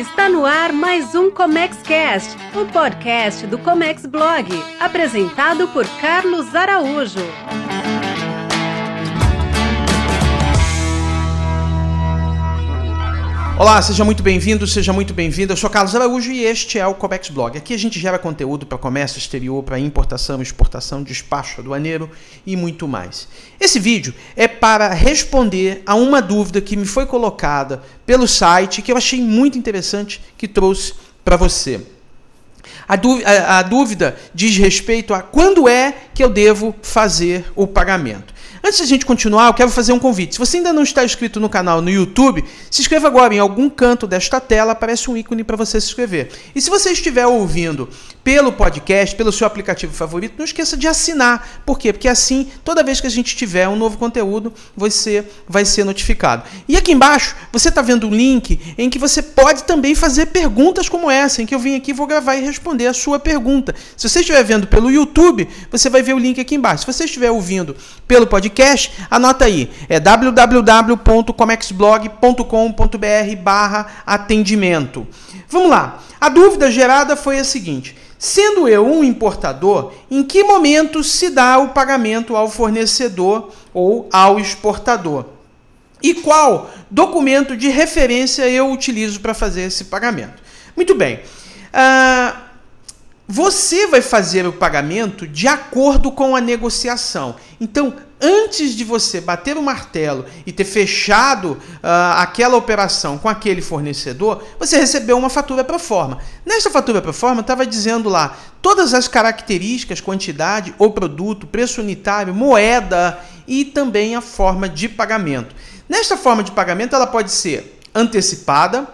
Está no ar mais um Comex Cast, o podcast do Comex Blog, apresentado por Carlos Araújo. Olá, seja muito bem-vindo, seja muito bem-vinda. Eu sou Carlos Araújo e este é o Comex Blog. Aqui a gente gera conteúdo para comércio exterior, para importação, exportação, despacho aduaneiro e muito mais. Esse vídeo é para responder a uma dúvida que me foi colocada pelo site que eu achei muito interessante que trouxe para você. A dúvida, a dúvida diz respeito a quando é que eu devo fazer o pagamento. Antes de a gente continuar, eu quero fazer um convite. Se você ainda não está inscrito no canal no YouTube, se inscreva agora. Em algum canto desta tela aparece um ícone para você se inscrever. E se você estiver ouvindo pelo podcast, pelo seu aplicativo favorito, não esqueça de assinar. Por quê? Porque assim, toda vez que a gente tiver um novo conteúdo, você vai ser notificado. E aqui embaixo, você está vendo um link em que você pode também fazer perguntas como essa, em que eu vim aqui vou gravar e responder a sua pergunta. Se você estiver vendo pelo YouTube, você vai ver o link aqui embaixo. Se você estiver ouvindo pelo podcast, podcast, anota aí, é www.comexblog.com.br barra atendimento. Vamos lá. A dúvida gerada foi a seguinte: sendo eu um importador, em que momento se dá o pagamento ao fornecedor ou ao exportador? E qual documento de referência eu utilizo para fazer esse pagamento? Muito bem. Uh, você vai fazer o pagamento de acordo com a negociação. Então, antes de você bater o martelo e ter fechado uh, aquela operação com aquele fornecedor, você recebeu uma fatura para forma. Nesta fatura para forma estava dizendo lá todas as características, quantidade ou produto, preço unitário, moeda e também a forma de pagamento. Nesta forma de pagamento, ela pode ser antecipada,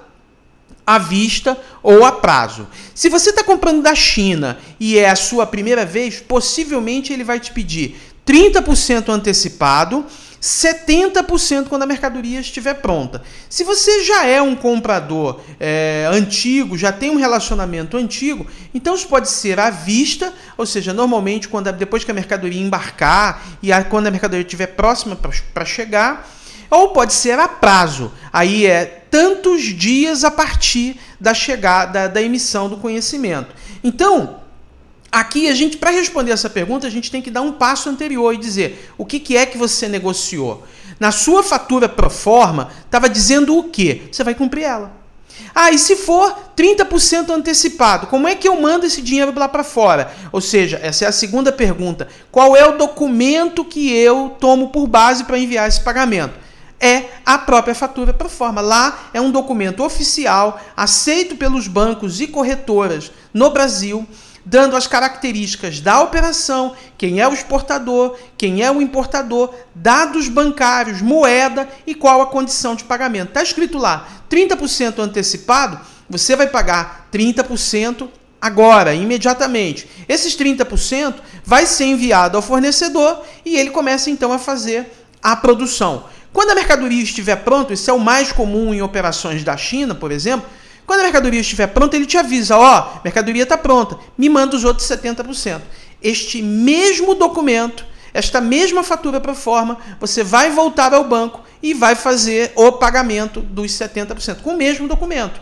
à vista ou a prazo. Se você está comprando da China e é a sua primeira vez, possivelmente ele vai te pedir 30% antecipado, 70% quando a mercadoria estiver pronta. Se você já é um comprador é, antigo, já tem um relacionamento antigo, então isso pode ser à vista, ou seja, normalmente quando depois que a mercadoria embarcar e a, quando a mercadoria estiver próxima para chegar, ou pode ser a prazo. Aí é tantos dias a partir da chegada da emissão do conhecimento. Então, Aqui a gente, para responder essa pergunta, a gente tem que dar um passo anterior e dizer o que, que é que você negociou. Na sua fatura pro forma, estava dizendo o quê? Você vai cumprir ela. Ah, e se for 30% antecipado, como é que eu mando esse dinheiro lá para fora? Ou seja, essa é a segunda pergunta. Qual é o documento que eu tomo por base para enviar esse pagamento? É a própria fatura pro forma. Lá é um documento oficial, aceito pelos bancos e corretoras no Brasil dando as características da operação, quem é o exportador, quem é o importador, dados bancários, moeda e qual a condição de pagamento. Está escrito lá, 30% antecipado, você vai pagar 30% agora, imediatamente. Esses 30% vai ser enviado ao fornecedor e ele começa então a fazer a produção. Quando a mercadoria estiver pronta, isso é o mais comum em operações da China, por exemplo, quando a mercadoria estiver pronta, ele te avisa: ó, oh, mercadoria está pronta, me manda os outros 70%. Este mesmo documento, esta mesma fatura para forma, você vai voltar ao banco e vai fazer o pagamento dos 70%, com o mesmo documento.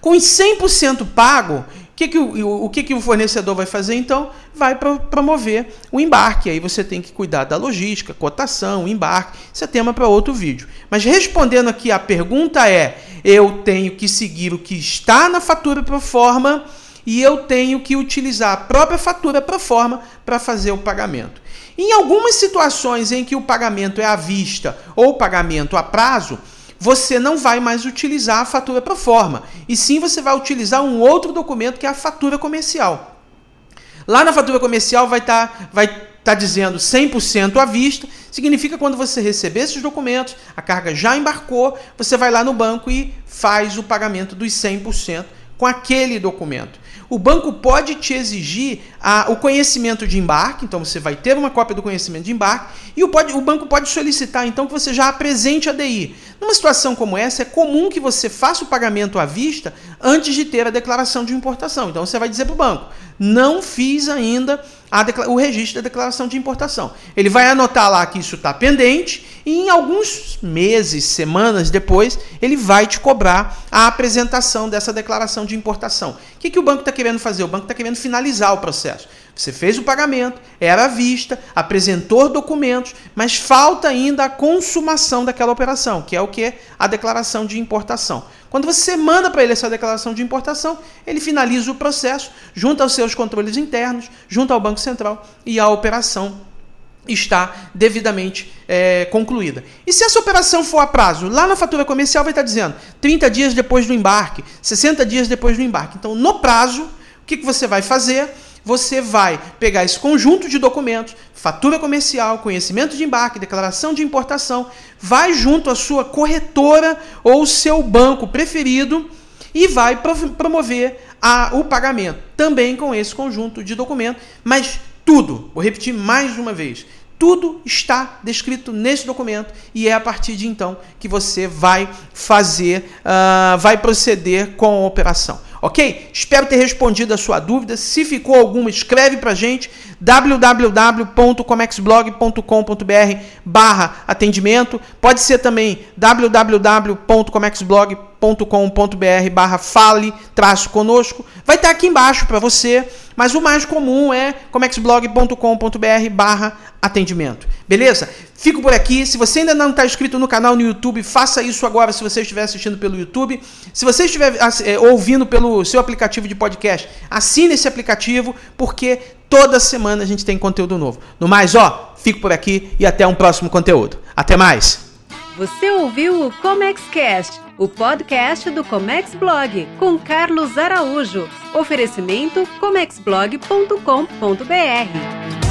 Com os 100% pago, que que o, o que, que o fornecedor vai fazer então? Vai pro, promover o embarque. Aí você tem que cuidar da logística, cotação, embarque. Isso é tema para outro vídeo. Mas respondendo aqui a pergunta é: eu tenho que seguir o que está na fatura pro forma e eu tenho que utilizar a própria fatura pro forma para fazer o pagamento. Em algumas situações em que o pagamento é à vista ou pagamento a prazo, você não vai mais utilizar a fatura pro forma, e sim você vai utilizar um outro documento que é a fatura comercial. Lá na fatura comercial vai estar tá, vai tá dizendo 100% à vista, significa quando você receber esses documentos, a carga já embarcou, você vai lá no banco e faz o pagamento dos 100% com aquele documento. O banco pode te exigir a, o conhecimento de embarque, então você vai ter uma cópia do conhecimento de embarque, e o, pode, o banco pode solicitar então que você já apresente a DI. Numa situação como essa, é comum que você faça o pagamento à vista antes de ter a declaração de importação. Então você vai dizer para o banco: não fiz ainda o registro da declaração de importação. Ele vai anotar lá que isso está pendente e em alguns meses, semanas depois, ele vai te cobrar a apresentação dessa declaração de importação. O que, que o banco está querendo fazer? O banco está querendo finalizar o processo. Você fez o pagamento, era à vista, apresentou documentos, mas falta ainda a consumação daquela operação, que é o que? A declaração de importação. Quando você manda para ele essa declaração de importação, ele finaliza o processo, junto aos seus controles internos, junto ao Banco Central e a operação está devidamente é, concluída. E se essa operação for a prazo, lá na fatura comercial vai estar dizendo 30 dias depois do embarque, 60 dias depois do embarque. Então, no prazo, o que, que você vai fazer? Você vai pegar esse conjunto de documentos, fatura comercial, conhecimento de embarque, declaração de importação, vai junto à sua corretora ou seu banco preferido e vai promover a, o pagamento também com esse conjunto de documentos, mas tudo, vou repetir mais uma vez, tudo está descrito nesse documento e é a partir de então que você vai fazer, uh, vai proceder com a operação. Ok? Espero ter respondido a sua dúvida. Se ficou alguma, escreve para gente www.comexblog.com.br barra atendimento. Pode ser também www.comexblog.com.br barra fale traço conosco. Vai estar aqui embaixo para você, mas o mais comum é comexblog.com.br barra atendimento. Beleza? Fico por aqui. Se você ainda não está inscrito no canal no YouTube, faça isso agora se você estiver assistindo pelo YouTube. Se você estiver é, ouvindo pelo seu aplicativo de podcast, assine esse aplicativo, porque toda semana a gente tem conteúdo novo. No mais, ó, fico por aqui e até um próximo conteúdo. Até mais! Você ouviu o ComexCast, o podcast do Comex Blog, com Carlos Araújo. Oferecimento comexblog.com.br.